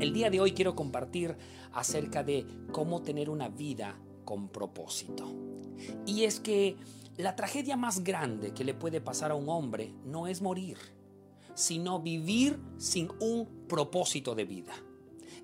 El día de hoy quiero compartir acerca de cómo tener una vida con propósito. Y es que la tragedia más grande que le puede pasar a un hombre no es morir, sino vivir sin un propósito de vida.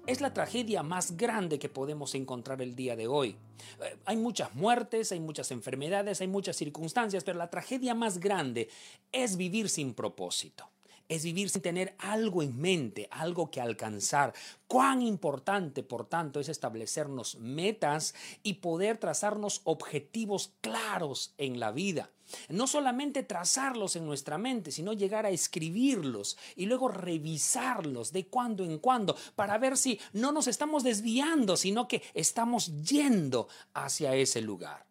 Es la tragedia más grande que podemos encontrar el día de hoy. Eh, hay muchas muertes, hay muchas enfermedades, hay muchas circunstancias, pero la tragedia más grande es vivir sin propósito es vivir sin tener algo en mente, algo que alcanzar. Cuán importante, por tanto, es establecernos metas y poder trazarnos objetivos claros en la vida. No solamente trazarlos en nuestra mente, sino llegar a escribirlos y luego revisarlos de cuando en cuando para ver si no nos estamos desviando, sino que estamos yendo hacia ese lugar.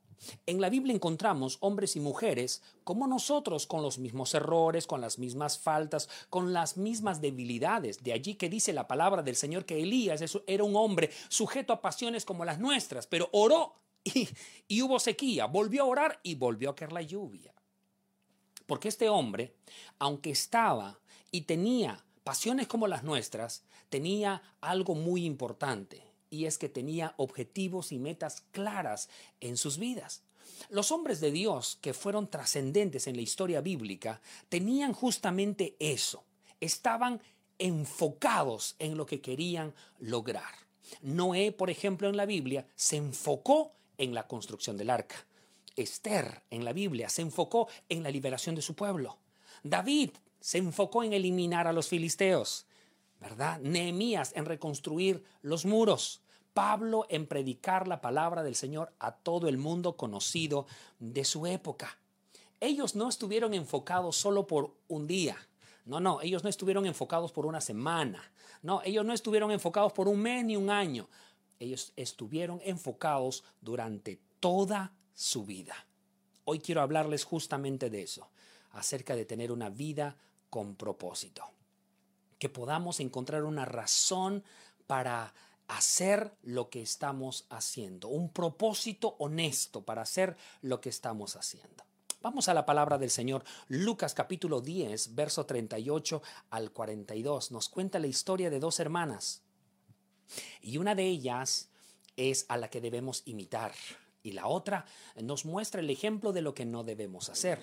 En la Biblia encontramos hombres y mujeres como nosotros, con los mismos errores, con las mismas faltas, con las mismas debilidades. De allí que dice la palabra del Señor que Elías era un hombre sujeto a pasiones como las nuestras, pero oró y, hubo sequía, volvió a orar y volvió a caer la lluvia. Porque este hombre, aunque estaba y tenía pasiones como las nuestras, tenía algo muy importante y es que tenía objetivos y metas claras en sus vidas. Los hombres de Dios que fueron trascendentes en la historia bíblica tenían justamente eso, estaban enfocados en lo que querían lograr. Noé, por ejemplo, en la Biblia se enfocó en la construcción del arca. Esther en la Biblia se enfocó en la liberación de su pueblo. David se enfocó en eliminar a los filisteos. ¿verdad? Nehemías en reconstruir los muros. Pablo en predicar la palabra del Señor a todo el mundo conocido de su época. Ellos no estuvieron enfocados solo por un día. No, no, ellos no estuvieron enfocados por una semana. No, ellos no estuvieron enfocados por un mes ni un año. Ellos estuvieron enfocados durante toda su vida. Hoy quiero hablarles justamente de eso, acerca de tener una vida con propósito que podamos encontrar una razón para hacer lo que estamos haciendo, un propósito honesto para hacer lo que estamos haciendo. Vamos a la palabra del Señor. Lucas capítulo 10, verso 38 al 42. Nos cuenta la historia de dos hermanas. Y una de ellas es a la que debemos imitar. Y la otra nos muestra el ejemplo de lo que no debemos hacer.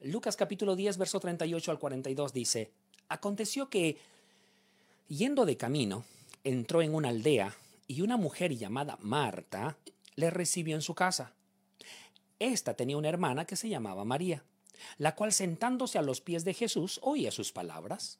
Lucas capítulo 10, verso 38 al 42 dice, Aconteció que, yendo de camino, entró en una aldea y una mujer llamada Marta le recibió en su casa. Esta tenía una hermana que se llamaba María, la cual sentándose a los pies de Jesús oía sus palabras.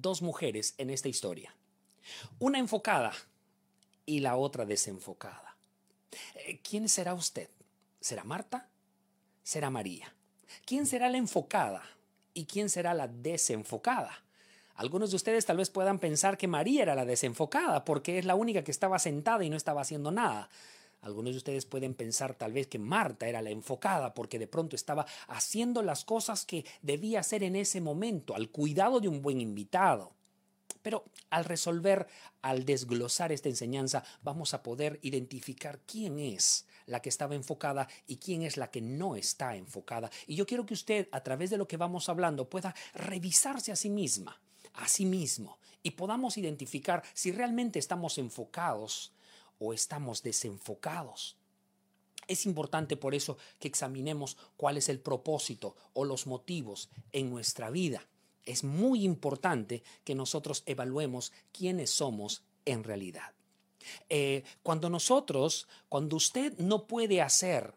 Dos mujeres en esta historia, una enfocada y la otra desenfocada. Eh, ¿Quién será usted? ¿Será Marta? ¿Será María? ¿Quién será la enfocada? ¿Y quién será la desenfocada? Algunos de ustedes tal vez puedan pensar que María era la desenfocada porque es la única que estaba sentada y no estaba haciendo nada. Algunos de ustedes pueden pensar tal vez que Marta era la enfocada porque de pronto estaba haciendo las cosas que debía hacer en ese momento, al cuidado de un buen invitado. Pero al resolver, al desglosar esta enseñanza, vamos a poder identificar quién es la que estaba enfocada y quién es la que no está enfocada. Y yo quiero que usted, a través de lo que vamos hablando, pueda revisarse a sí misma a sí mismo y podamos identificar si realmente estamos enfocados o estamos desenfocados. Es importante por eso que examinemos cuál es el propósito o los motivos en nuestra vida. Es muy importante que nosotros evaluemos quiénes somos en realidad. Eh, cuando nosotros, cuando usted no puede hacer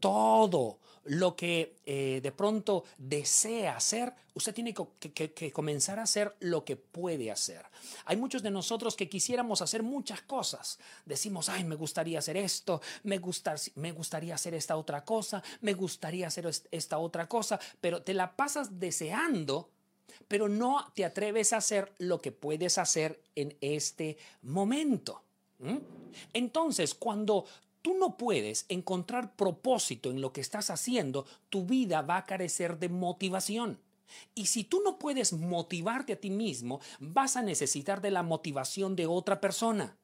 todo lo que eh, de pronto desea hacer, usted tiene que, que, comenzar a hacer lo que puede hacer. Hay muchos de nosotros que quisiéramos hacer muchas cosas. Decimos, ay, me gustaría hacer esto, me, gustar, me gustaría hacer esta otra cosa, me gustaría hacer esta otra cosa, pero te la pasas deseando pero no te atreves a hacer lo que puedes hacer en este momento. Entonces, cuando tú no puedes encontrar propósito en lo que estás haciendo, tu vida va a carecer de motivación. Y si tú no puedes motivarte a ti mismo, vas a necesitar de la motivación de otra persona.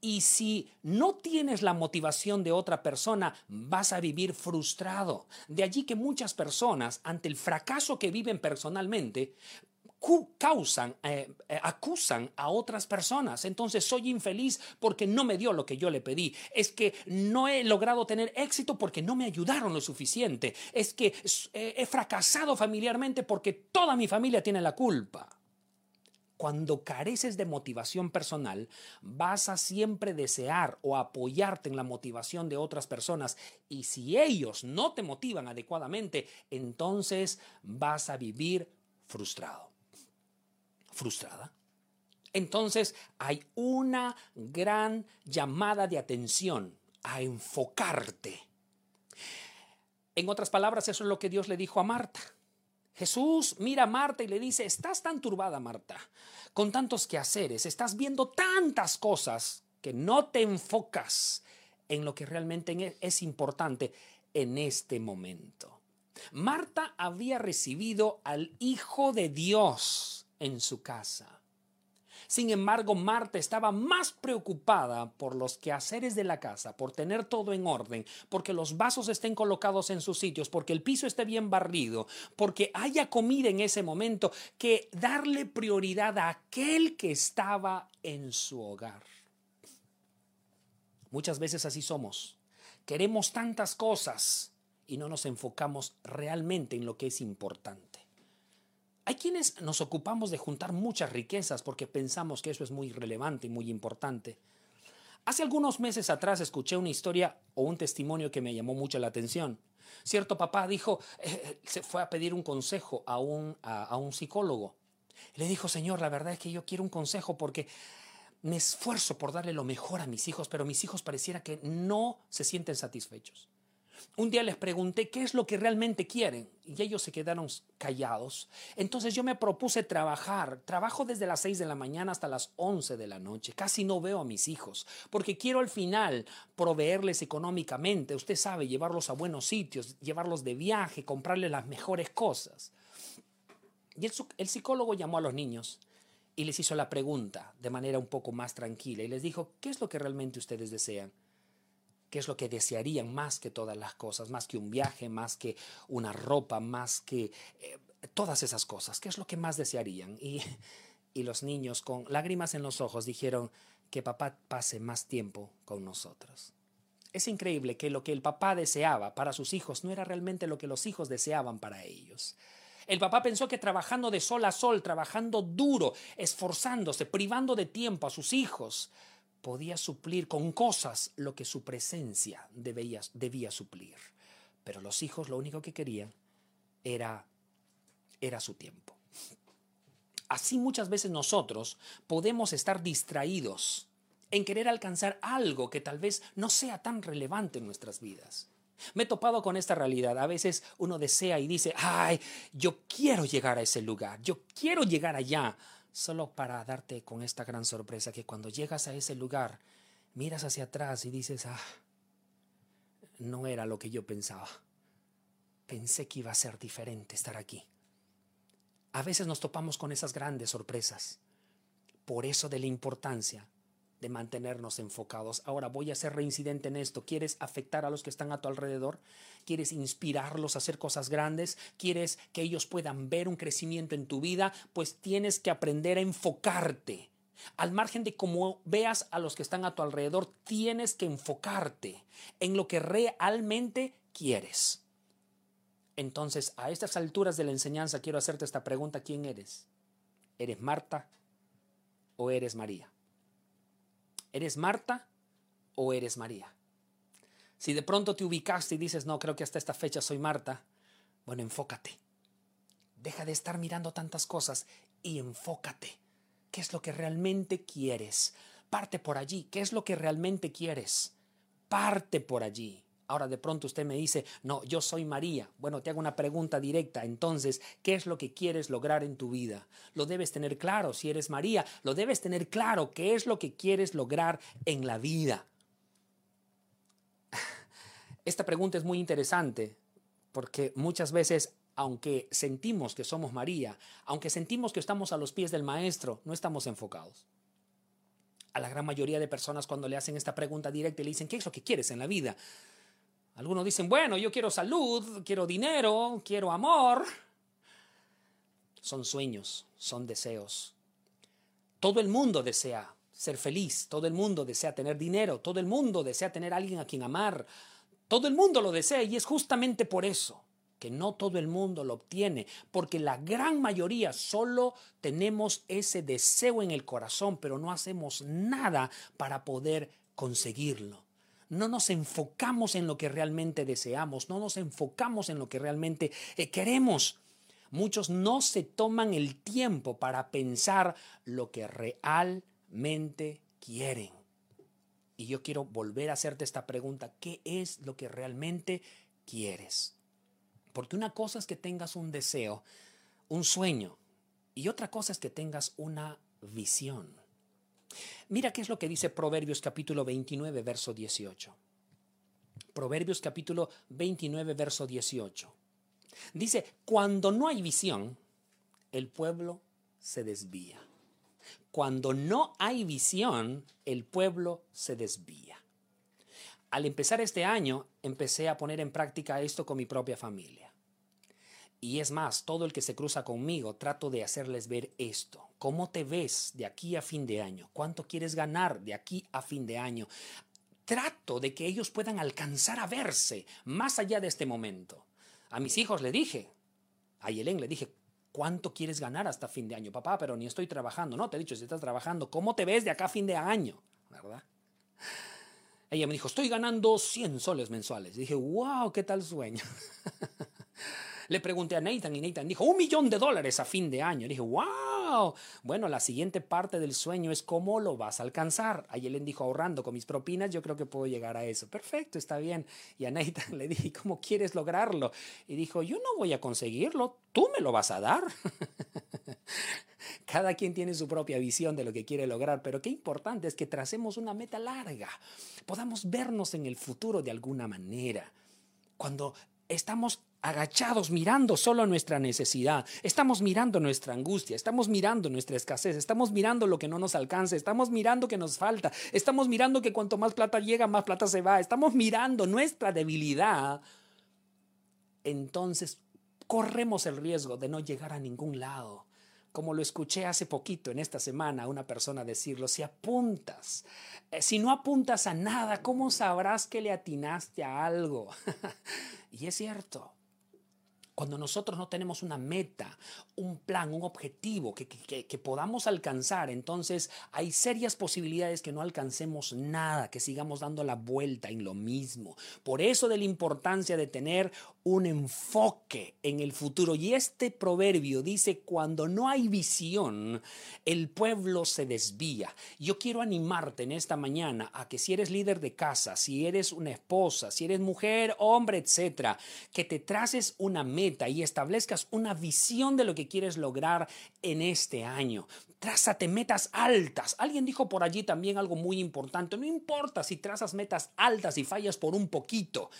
Y si no tienes la motivación de otra persona, vas a vivir frustrado. De allí que muchas personas, ante el fracaso que viven personalmente, causan, eh, eh, acusan a otras personas. Entonces soy infeliz porque no me dio lo que yo le pedí. Es que no he logrado tener éxito porque no me ayudaron lo suficiente. Es que eh, he fracasado familiarmente porque toda mi familia tiene la culpa. Cuando careces de motivación personal, vas a siempre desear o apoyarte en la motivación de otras personas y si ellos no te motivan adecuadamente, entonces vas a vivir frustrado frustrada. Entonces hay una gran llamada de atención a enfocarte. En otras palabras, eso es lo que Dios le dijo a Marta. Jesús mira a Marta y le dice, estás tan turbada, Marta, con tantos quehaceres, estás viendo tantas cosas que no te enfocas en lo que realmente es importante en este momento. Marta había recibido al Hijo de Dios en su casa. Sin embargo, Marta estaba más preocupada por los quehaceres de la casa, por tener todo en orden, porque los vasos estén colocados en sus sitios, porque el piso esté bien barrido, porque haya comida en ese momento, que darle prioridad a aquel que estaba en su hogar. Muchas veces así somos. Queremos tantas cosas y no nos enfocamos realmente en lo que es importante. Hay quienes nos ocupamos de juntar muchas riquezas porque pensamos que eso es muy relevante y muy importante. Hace algunos meses atrás escuché una historia o un testimonio que me llamó mucho la atención. Cierto papá dijo, eh, eh, se fue a pedir un consejo a un, a un psicólogo. Le dijo, Señor, la verdad es que yo quiero un consejo porque me esfuerzo por darle lo mejor a mis hijos, pero mis hijos pareciera que no se sienten satisfechos. Un día les pregunté qué es lo que realmente quieren y ellos se quedaron callados. Entonces yo me propuse trabajar. Trabajo desde las 6 de la mañana hasta las 11 de la noche. Casi no veo a mis hijos porque quiero al final proveerles económicamente. Usted sabe, llevarlos a buenos sitios, llevarlos de viaje, comprarles las mejores cosas. Y el, el psicólogo llamó a los niños y les hizo la pregunta de manera un poco más tranquila y les dijo, ¿qué es lo que realmente ustedes desean? Qué es lo que desearían más que todas las cosas, más que un viaje, más que una ropa, más que eh, todas esas cosas, qué es lo que más desearían. Y, y los niños con lágrimas en los ojos dijeron que papá pase más tiempo con nosotros. Es increíble que lo que el papá deseaba para sus hijos no era realmente lo que los hijos deseaban para ellos. El papá pensó que trabajando de sol a sol, trabajando duro, esforzándose, privando de tiempo a sus hijos, podía suplir con cosas lo que su presencia debía, suplir. Pero los hijos lo único que querían era, era su tiempo. Así muchas veces nosotros podemos estar distraídos en querer alcanzar algo que tal vez no sea tan relevante en nuestras vidas. Me he topado con esta realidad. A veces uno desea y dice, ay, yo quiero llegar a ese lugar, yo quiero llegar allá, solo para darte con esta gran sorpresa que cuando llegas a ese lugar, miras hacia atrás y dices, ah, no era lo que yo pensaba. Pensé que iba a ser diferente estar aquí. A veces nos topamos con esas grandes sorpresas. Por eso de la importancia de mantenernos enfocados. Ahora voy a ser reincidente en esto. ¿Quieres afectar a los que están a tu alrededor? ¿Quieres inspirarlos a hacer cosas grandes? ¿Quieres que ellos puedan ver un crecimiento en tu vida? Pues tienes que aprender a enfocarte. Al margen de cómo veas a los que están a tu alrededor, tienes que enfocarte en lo que realmente quieres. Entonces, a estas alturas de la enseñanza, quiero hacerte esta pregunta. ¿Quién eres? ¿Eres Marta o eres María? ¿Eres Marta o eres María? Si de pronto te ubicaste y dices, no, creo que hasta esta fecha soy Marta, bueno, enfócate. Deja de estar mirando tantas cosas y enfócate. ¿Qué es lo que realmente quieres? Parte por allí. ¿Qué es lo que realmente quieres? Parte por allí. Ahora de pronto usted me dice, no, yo soy María. Bueno, te hago una pregunta directa. Entonces, ¿qué es lo que quieres lograr en tu vida? Lo debes tener claro. Si eres María, lo debes tener claro. ¿Qué es lo que quieres lograr en la vida? Esta pregunta es muy interesante porque muchas veces, aunque sentimos que somos María, aunque sentimos que estamos a los pies del Maestro, no estamos enfocados. A la gran mayoría de personas cuando le hacen esta pregunta directa le dicen, ¿qué es lo que quieres en la vida? Algunos dicen, bueno, yo quiero salud, quiero dinero, quiero amor. Son sueños, son deseos. Todo el mundo desea ser feliz, todo el mundo desea tener dinero, todo el mundo desea tener alguien a quien amar, todo el mundo lo desea y es justamente por eso que no todo el mundo lo obtiene, porque la gran mayoría solo tenemos ese deseo en el corazón, pero no hacemos nada para poder conseguirlo. No nos enfocamos en lo que realmente deseamos, no nos enfocamos en lo que realmente eh, queremos. Muchos no se toman el tiempo para pensar lo que realmente quieren. Y yo quiero volver a hacerte esta pregunta, ¿qué es lo que realmente quieres? Porque una cosa es que tengas un deseo, un sueño, y otra cosa es que tengas una visión. Mira qué es lo que dice Proverbios capítulo 29, verso 18. Proverbios capítulo 29, verso 18. Dice, cuando no hay visión, el pueblo se desvía. Cuando no hay visión, el pueblo se desvía. Al empezar este año, empecé a poner en práctica esto con mi propia familia. Y es más, todo el que se cruza conmigo, trato de hacerles ver esto. ¿Cómo te ves de aquí a fin de año? ¿Cuánto quieres ganar de aquí a fin de año? Trato de que ellos puedan alcanzar a verse más allá de este momento. A mis hijos le dije, a Yelén le dije, ¿Cuánto quieres ganar hasta fin de año? Papá, pero ni estoy trabajando. No, te he dicho, si estás trabajando, ¿cómo te ves de acá a fin de año? ¿Verdad? Ella me dijo, estoy ganando 100 soles mensuales. dije, wow, qué tal sueño. Le pregunté a Nathan y Nathan dijo, un millón de dólares a fin de año. Le dije, Bueno, la siguiente parte del sueño es cómo lo vas a alcanzar. A Yelen dijo, ahorrando con mis propinas, yo creo que puedo llegar a eso. Perfecto, está bien. Y a Nathan le dije, ¿cómo quieres lograrlo? Y dijo, yo no voy a conseguirlo, tú me lo vas a dar. Cada quien tiene su propia visión de lo que quiere lograr, pero qué importante es que tracemos una meta larga, podamos vernos en el futuro de alguna manera. Cuando estamos agachados mirando solo nuestra necesidad, estamos mirando nuestra angustia, estamos mirando nuestra escasez, estamos mirando lo que no nos alcanza, estamos mirando que nos falta, estamos mirando que cuanto más plata llega, más plata se va, estamos mirando nuestra debilidad, entonces corremos el riesgo de no llegar a ningún lado. Como lo escuché hace poquito en esta semana a una persona decirlo, si apuntas, eh, si no apuntas a nada, ¿cómo sabrás que le atinaste a algo? y es cierto, cuando nosotros no tenemos una meta, un plan, un objetivo que, que, podamos alcanzar, entonces hay serias posibilidades que no alcancemos nada, que sigamos dando la vuelta en lo mismo. Por eso de la importancia de tener un enfoque en el futuro. Y este proverbio dice, cuando no hay visión, el pueblo se desvía. Yo quiero animarte en esta mañana a que si eres líder de casa, si eres una esposa, si eres mujer, hombre, etcétera, que te traces una meta y establezcas una visión de lo que quieres lograr en este año. Trázate metas altas. Alguien dijo por allí también algo muy importante. No importa si trazas metas altas y fallas por un poquito.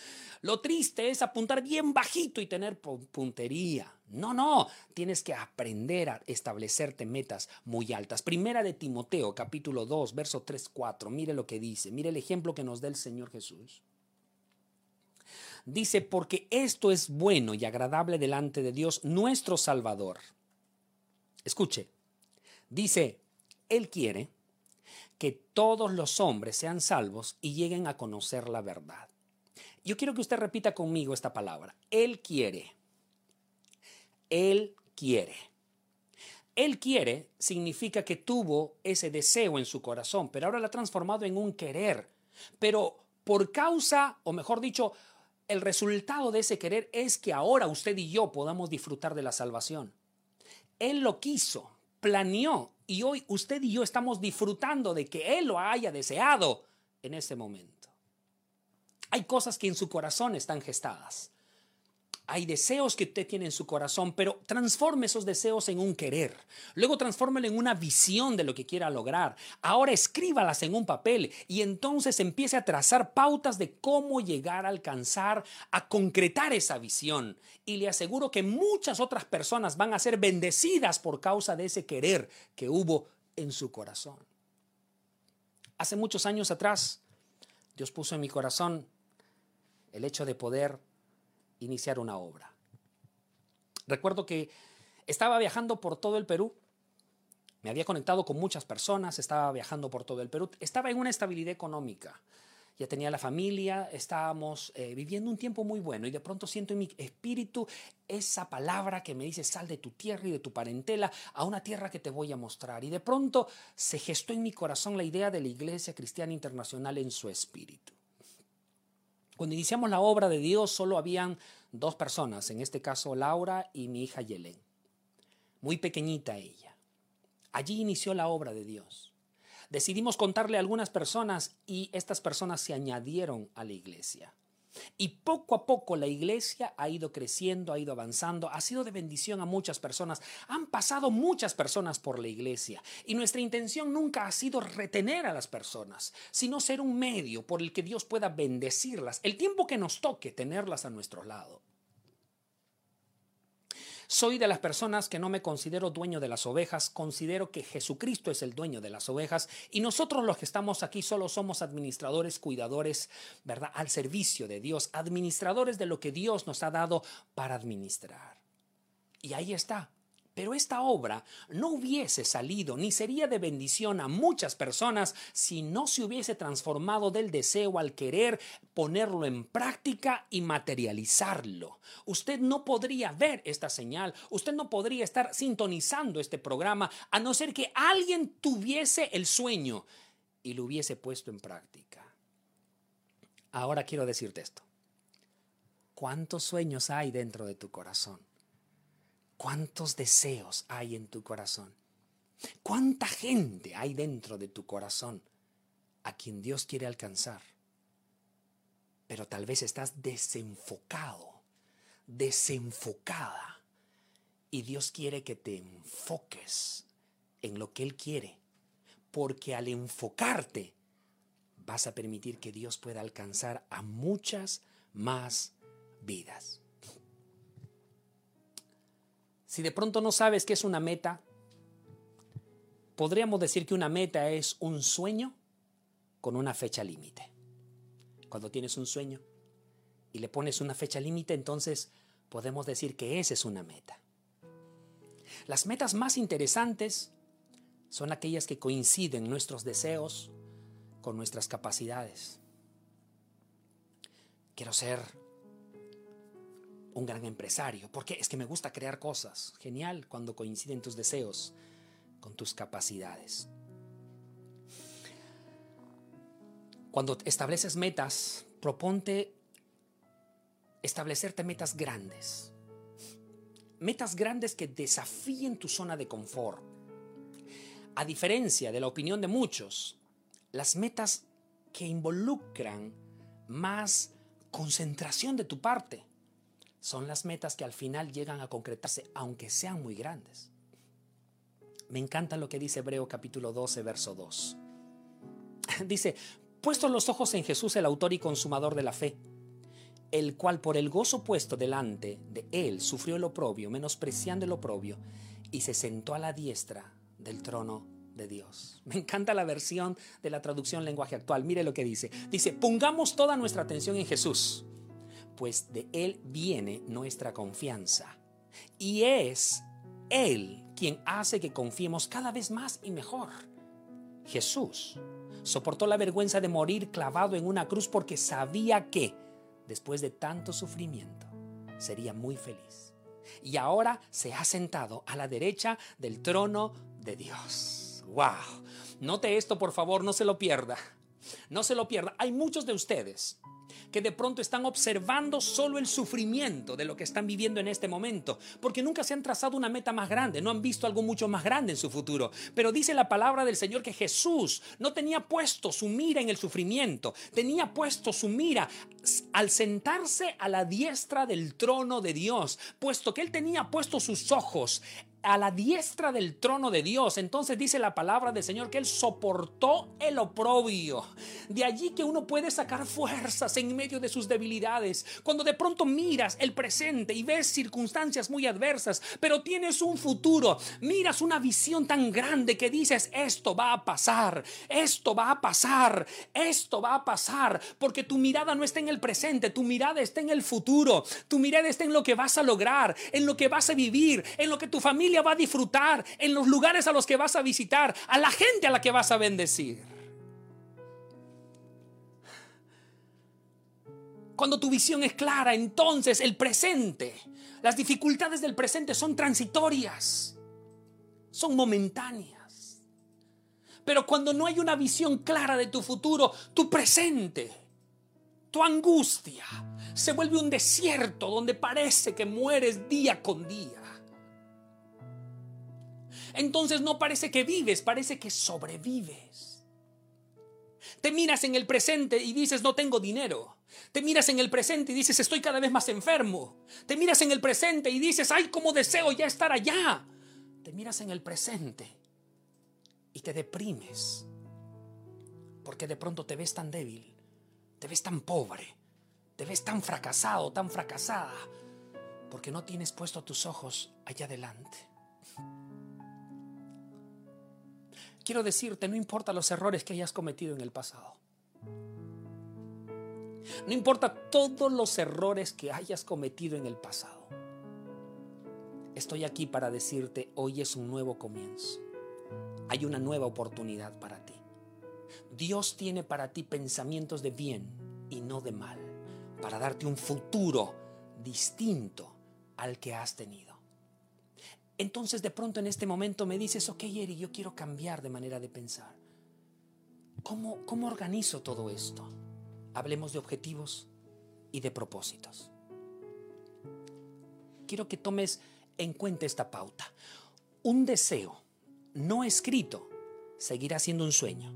Lo triste es apuntar bien bajito y tener puntería. No, no, tienes que aprender a establecerte metas muy altas. Primera de Timoteo, capítulo 2, verso 3, 4. Mire lo que dice, mire el ejemplo que nos da el Señor Jesús. Dice, porque esto es bueno y agradable delante de Dios nuestro Salvador. Escuche, dice, Él quiere que todos los hombres sean salvos y lleguen a conocer la verdad. Yo quiero que usted repita conmigo esta palabra. Él quiere. Él quiere. Él quiere significa que tuvo ese deseo en su corazón, pero ahora lo ha transformado en un querer. Pero por causa, o mejor dicho, el resultado de ese querer es que ahora usted y yo podamos disfrutar de la salvación. Él lo quiso, planeó y hoy usted y yo estamos disfrutando de que Él lo haya deseado en ese momento. Hay cosas que en su corazón están gestadas. Hay deseos que usted tiene en su corazón, pero transforme esos deseos en un querer. Luego transfórmelo en una visión de lo que quiera lograr. Ahora escríbalas en un papel y entonces empiece a trazar pautas de cómo llegar a alcanzar, a concretar esa visión. Y le aseguro que muchas otras personas van a ser bendecidas por causa de ese querer que hubo en su corazón. Hace muchos años atrás, Dios puso en mi corazón el hecho de poder iniciar una obra. Recuerdo que estaba viajando por todo el Perú, me había conectado con muchas personas, estaba viajando por todo el Perú, estaba en una estabilidad económica, ya tenía la familia, estábamos eh, viviendo un tiempo muy bueno y de pronto siento en mi espíritu esa palabra que me dice sal de tu tierra y de tu parentela a una tierra que te voy a mostrar. Y de pronto se gestó en mi corazón la idea de la Iglesia Cristiana Internacional en su espíritu. Cuando iniciamos la obra de Dios solo habían dos personas, en este caso Laura y mi hija Yelén. Muy pequeñita ella. Allí inició la obra de Dios. Decidimos contarle a algunas personas y estas personas se añadieron a la iglesia. Y poco a poco la iglesia ha ido creciendo, ha ido avanzando, ha sido de bendición a muchas personas. Han pasado muchas personas por la iglesia y nuestra intención nunca ha sido retener a las personas, sino ser un medio por el que Dios pueda bendecirlas el tiempo que nos toque tenerlas a nuestro lado. Soy de las personas que no me considero dueño de las ovejas, considero que Jesucristo es el dueño de las ovejas y nosotros los que estamos aquí solo somos administradores, cuidadores, ¿verdad? Al servicio de Dios, administradores de lo que Dios nos ha dado para administrar. Y ahí está, pero esta obra no hubiese salido ni sería de bendición a muchas personas si no se hubiese transformado del deseo al querer ponerlo en práctica y materializarlo. Usted no podría ver esta señal, usted no podría estar sintonizando este programa a no ser que alguien tuviese el sueño y lo hubiese puesto en práctica. Ahora quiero decirte esto. ¿Cuántos sueños hay dentro de tu corazón? ¿Cuántos deseos hay en tu corazón? ¿Cuánta gente hay dentro de tu corazón a quien Dios quiere alcanzar? Pero tal vez estás desenfocado, desenfocada. Y Dios quiere que te enfoques en lo que Él quiere. Porque al enfocarte vas a permitir que Dios pueda alcanzar a muchas más vidas. Si de pronto no sabes qué es una meta, podríamos decir que una meta es un sueño con una fecha límite. Cuando tienes un sueño y le pones una fecha límite, entonces podemos decir que esa es una meta. Las metas más interesantes son aquellas que coinciden nuestros deseos con nuestras capacidades. Quiero ser un gran empresario. porque Es que me gusta crear cosas. Genial cuando coinciden tus deseos con tus capacidades. Cuando estableces metas, proponte establecerte metas grandes. Metas grandes que desafíen tu zona de confort. A diferencia de la opinión de muchos, las metas que involucran más concentración de tu parte son las metas que al final llegan a concretarse, aunque sean muy grandes. Me encanta lo que dice Hebreo capítulo 12, verso 2. Dice, puestos los ojos en Jesús, el autor y consumador de la fe, el cual por el gozo puesto delante de él sufrió el oprobio, menospreciando el oprobio, y se sentó a la diestra del trono de Dios. Me encanta la versión de la traducción lenguaje actual. Mire lo que dice. Dice, pongamos toda nuestra atención en Jesús pues de Él viene nuestra confianza. Y es Él quien hace que confiemos cada vez más y mejor. Jesús soportó la vergüenza de morir clavado en una cruz porque sabía que, después de tanto sufrimiento, sería muy feliz. Y ahora se ha sentado a la derecha del trono de Dios. ¡Wow! Note esto, por favor, no se lo pierda. No se lo pierda. Hay muchos de ustedes que de pronto están observando solo el sufrimiento de lo que están viviendo en este momento, porque nunca se han trazado una meta más grande, no han visto algo mucho más grande en su futuro. Pero dice la palabra del Señor que Jesús no tenía puesto su mira en el sufrimiento, tenía puesto su mira al sentarse a la diestra del trono de Dios, puesto que él tenía puesto sus ojos a la diestra del trono de Dios. Entonces dice la palabra del Señor que Él soportó el oprobio. De allí que uno puede sacar fuerzas en medio de sus debilidades. Cuando de pronto miras el presente y ves circunstancias muy adversas, pero tienes un futuro, miras una visión tan grande que dices, esto va a pasar, esto va a pasar, esto va a pasar, porque tu mirada no está en el presente, tu mirada está en el futuro, tu mirada está en lo que vas a lograr, en lo que vas a vivir, en lo que tu familia va a disfrutar, en los lugares a los que vas a visitar, a la gente a la que vas a bendecir. Cuando tu visión es clara, entonces el presente, las dificultades del presente son transitorias, son momentáneas. Pero cuando no hay una visión clara de tu futuro, tu presente, tu angustia, se vuelve un desierto donde parece que mueres día con día entonces no parece que vives, parece que sobrevives. Te miras en el presente y dices, no tengo dinero. Te miras en el presente y dices, estoy cada vez más enfermo. Te miras en el presente y dices, ay, cómo deseo ya estar allá. Te miras en el presente y te deprimes. Porque de pronto te ves tan débil, te ves tan pobre, te ves tan fracasado, tan fracasada. Porque no tienes puesto tus ojos allá adelante. Quiero decirte, no importa los errores que hayas cometido en el pasado. No importa todos los errores que hayas cometido en el pasado. Estoy aquí para decirte, hoy es un nuevo comienzo. Hay una nueva oportunidad para ti. Dios tiene para ti pensamientos de bien y no de mal, para darte un futuro distinto al que has tenido. Entonces de pronto en este momento me dices, ok Eri, yo quiero cambiar de manera de pensar. ¿Cómo, ¿Cómo organizo todo esto? Hablemos de objetivos y de propósitos. Quiero que tomes en cuenta esta pauta. Un deseo no escrito seguirá siendo un sueño.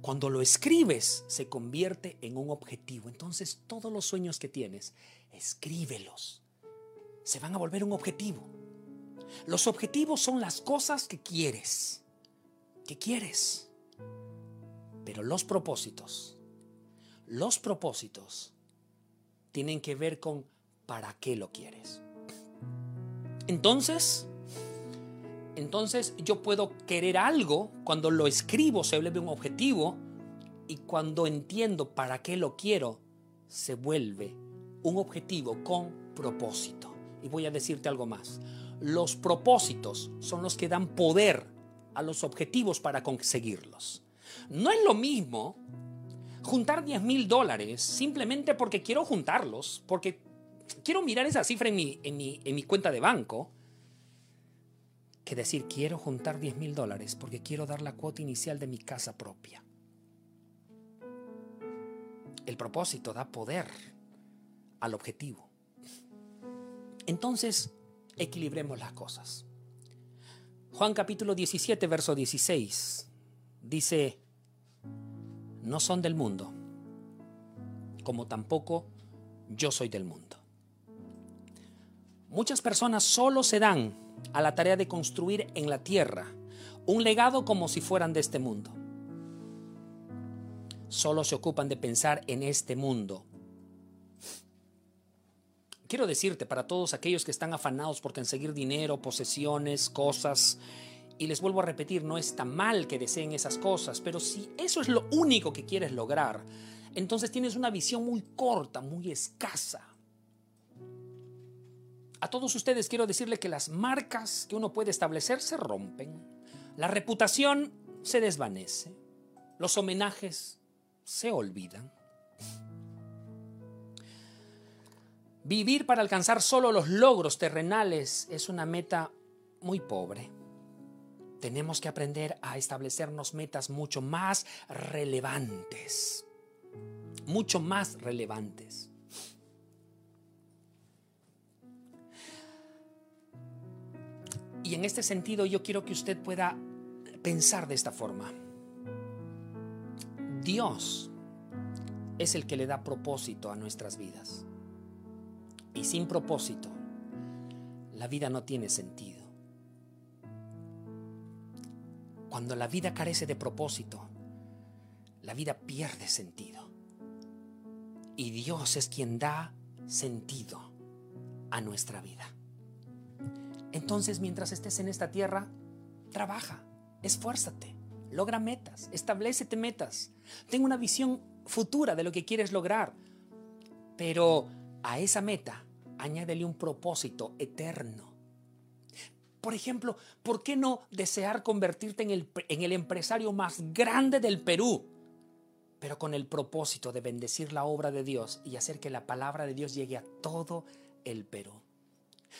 Cuando lo escribes se convierte en un objetivo. Entonces todos los sueños que tienes, escríbelos. Se van a volver un objetivo. Los objetivos son las cosas que quieres, que quieres. Pero los propósitos, los propósitos tienen que ver con para qué lo quieres. Entonces, entonces yo puedo querer algo cuando lo escribo se vuelve un objetivo y cuando entiendo para qué lo quiero se vuelve un objetivo con propósito. Y voy a decirte algo más. Los propósitos son los que dan poder a los objetivos para conseguirlos. No es lo mismo juntar 10 mil dólares simplemente porque quiero juntarlos, porque quiero mirar esa cifra en mi, en mi, cuenta de banco, que decir quiero juntar 10 mil dólares porque quiero dar la cuota inicial de mi casa propia. El propósito da poder al objetivo. Entonces, equilibremos las cosas. Juan capítulo 17, verso 16 dice, no son del mundo, como tampoco yo soy del mundo. Muchas personas solo se dan a la tarea de construir en la tierra un legado como si fueran de este mundo. Solo se ocupan de pensar en este mundo, quiero decirte para todos aquellos que están afanados por conseguir dinero, posesiones, cosas, y les vuelvo a repetir, no está mal que deseen esas cosas, pero si eso es lo único que quieres lograr, entonces tienes una visión muy corta, muy escasa. A todos ustedes quiero decirle que las marcas que uno puede establecer se rompen, la reputación se desvanece, los homenajes se olvidan. Vivir para alcanzar solo los logros terrenales es una meta muy pobre. tenemos que aprender a establecernos metas mucho más relevantes. Mucho más relevantes. Y en este sentido yo quiero que usted pueda pensar de esta forma. Dios es el que le da propósito a nuestras vidas. Y sin propósito, la vida no tiene sentido. Cuando la vida carece de propósito, la vida pierde sentido. Y Dios es quien da sentido a nuestra vida. Entonces, mientras estés en esta tierra, trabaja, esfuérzate, logra metas, establecete metas. Ten una visión futura de lo que quieres lograr. Pero a esa meta añádele un propósito eterno. Por ejemplo, ¿por qué no desear convertirte en el, en el empresario más grande del Perú? pero con el propósito de bendecir la obra de Dios y hacer que la palabra de Dios llegue a todo el Perú.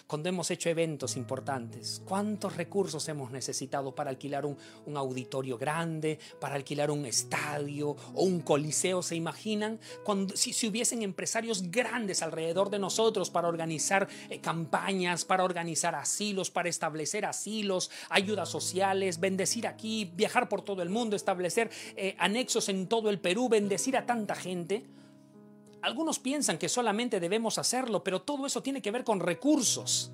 Cuando hemos hecho eventos importantes, ¿cuántos recursos hemos necesitado para alquilar un, auditorio grande, para alquilar un estadio o un coliseo? ¿Se imaginan? Cuando, si, hubiesen empresarios grandes alrededor de nosotros para organizar eh, campañas, para organizar asilos, para establecer asilos, ayudas sociales, bendecir aquí, viajar por todo el mundo, establecer eh, anexos en todo el Perú, bendecir a tanta gente. Algunos piensan que solamente debemos hacerlo, pero todo eso tiene que ver con recursos.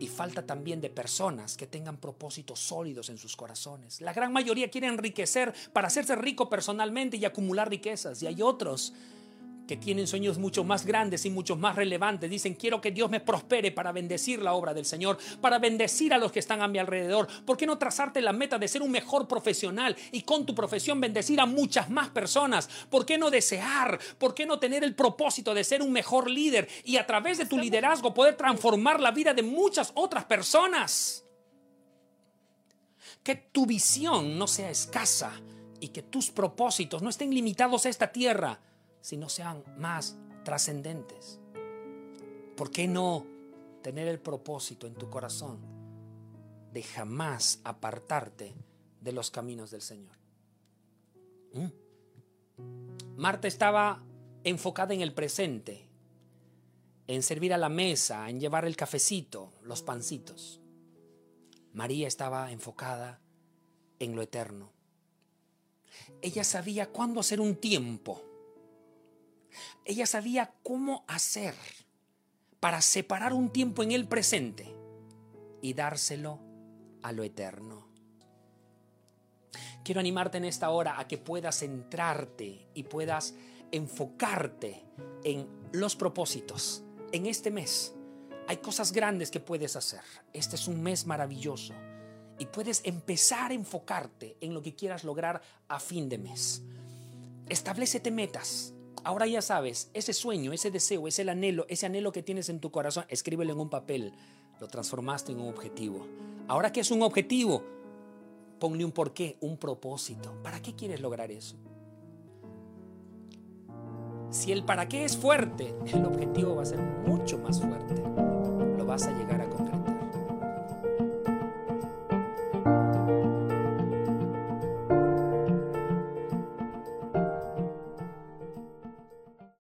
Y falta también de personas que tengan propósitos sólidos en sus corazones. La gran mayoría quiere enriquecer para hacerse rico personalmente y acumular riquezas. Y hay otros que tienen sueños mucho más grandes y mucho más relevantes. Dicen, quiero que Dios me prospere para bendecir la obra del Señor, para bendecir a los que están a mi alrededor. ¿Por qué no trazarte la meta de ser un mejor profesional y con tu profesión bendecir a muchas más personas? ¿Por qué no desear? ¿Por qué no tener el propósito de ser un mejor líder y a través de tu liderazgo poder transformar la vida de muchas otras personas? Que tu visión no sea escasa y que tus propósitos no estén limitados a esta tierra si no sean más trascendentes? ¿Por qué no tener el propósito en tu corazón de jamás apartarte de los caminos del Señor? ¿Mm? Marta estaba enfocada en el presente, en servir a la mesa, en llevar el cafecito, los pancitos. María estaba enfocada en lo eterno. Ella sabía cuándo hacer un tiempo ella sabía cómo hacer para separar un tiempo en el presente y dárselo a lo eterno. Quiero animarte en esta hora a que puedas centrarte y puedas enfocarte en los propósitos. En este mes hay cosas grandes que puedes hacer. Este es un mes maravilloso y puedes empezar a enfocarte en lo que quieras lograr a fin de mes. Establecete metas, Ahora ya sabes, ese sueño, ese deseo, ese anhelo, ese anhelo que tienes en tu corazón, escríbelo en un papel. Lo transformaste en un objetivo. Ahora que es un objetivo, ponle un porqué, un propósito. ¿Para qué quieres lograr eso? Si el para qué es fuerte, el objetivo va a ser mucho más fuerte. Lo vas a llegar a concretar.